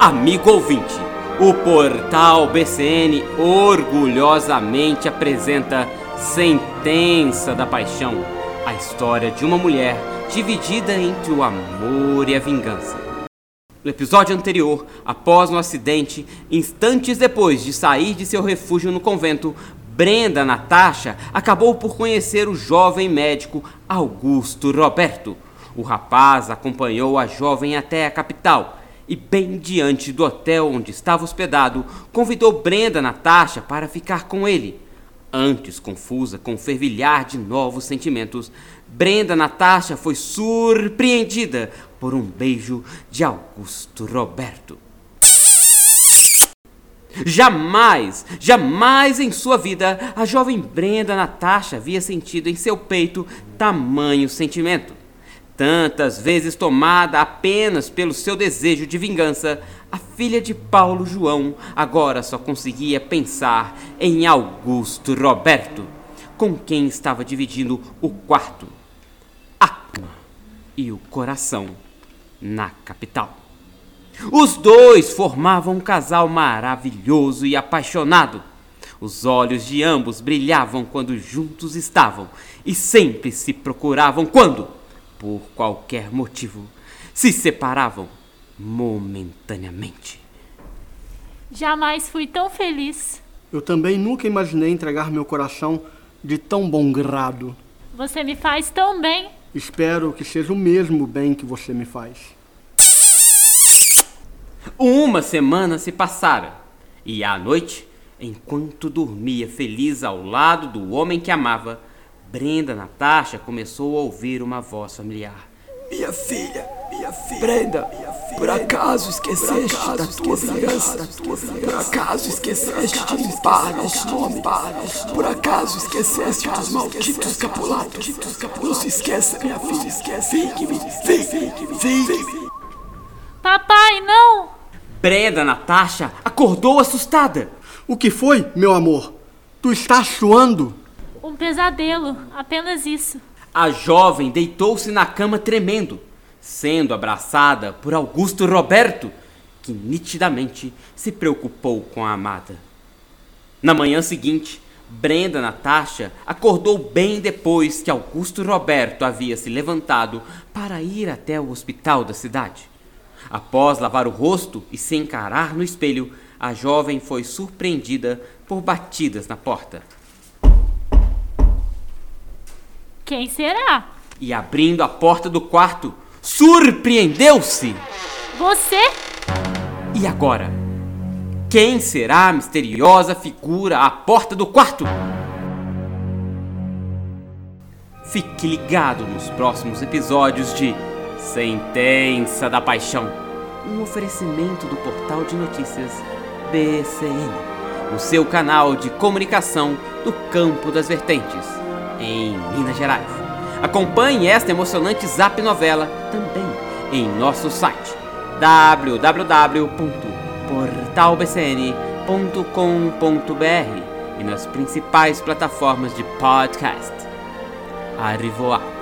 Amigo ouvinte, o portal BCN orgulhosamente apresenta Sentença da Paixão, a história de uma mulher dividida entre o amor e a vingança. No episódio anterior, após um acidente, instantes depois de sair de seu refúgio no convento, Brenda Natasha acabou por conhecer o jovem médico Augusto Roberto. O rapaz acompanhou a jovem até a capital e, bem diante do hotel onde estava hospedado, convidou Brenda Natasha para ficar com ele. Antes confusa com o fervilhar de novos sentimentos, Brenda Natasha foi surpreendida por um beijo de Augusto Roberto. Jamais, jamais em sua vida a jovem Brenda Natasha havia sentido em seu peito tamanho sentimento. Tantas vezes tomada apenas pelo seu desejo de vingança, a filha de Paulo João agora só conseguia pensar em Augusto Roberto, com quem estava dividindo o quarto, a cama e o coração na capital. Os dois formavam um casal maravilhoso e apaixonado. Os olhos de ambos brilhavam quando juntos estavam e sempre se procuravam quando por qualquer motivo, se separavam momentaneamente. Jamais fui tão feliz. Eu também nunca imaginei entregar meu coração de tão bom grado. Você me faz tão bem. Espero que seja o mesmo bem que você me faz. Uma semana se passara, e à noite, enquanto dormia feliz ao lado do homem que amava, Brenda Natasha começou a ouvir uma voz familiar. Minha filha, minha filha, Brenda, minha filha, por acaso esqueceste acaso da tua vingança? Por acaso esqueceste de limpar nosso nome? Por acaso esqueceste dos malditos capulatos? Não se esqueça, minha filha, esquece. Fique-me, fique-me, fique-me. Papai, não! Brenda Natasha acordou assustada. O que foi, meu amor? Tu estás suando? Pesadelo, apenas isso. A jovem deitou-se na cama tremendo, sendo abraçada por Augusto Roberto, que nitidamente se preocupou com a amada. Na manhã seguinte, Brenda Natasha acordou bem depois que Augusto Roberto havia se levantado para ir até o hospital da cidade. Após lavar o rosto e se encarar no espelho, a jovem foi surpreendida por batidas na porta. Quem será? E abrindo a porta do quarto, surpreendeu-se! Você? E agora? Quem será a misteriosa figura à porta do quarto? Fique ligado nos próximos episódios de Sentença da Paixão um oferecimento do portal de notícias BCN, o seu canal de comunicação do Campo das Vertentes em Minas Gerais. Acompanhe esta emocionante Zap Novela também em nosso site www.portalbcn.com.br e nas principais plataformas de podcast. Arrivoar.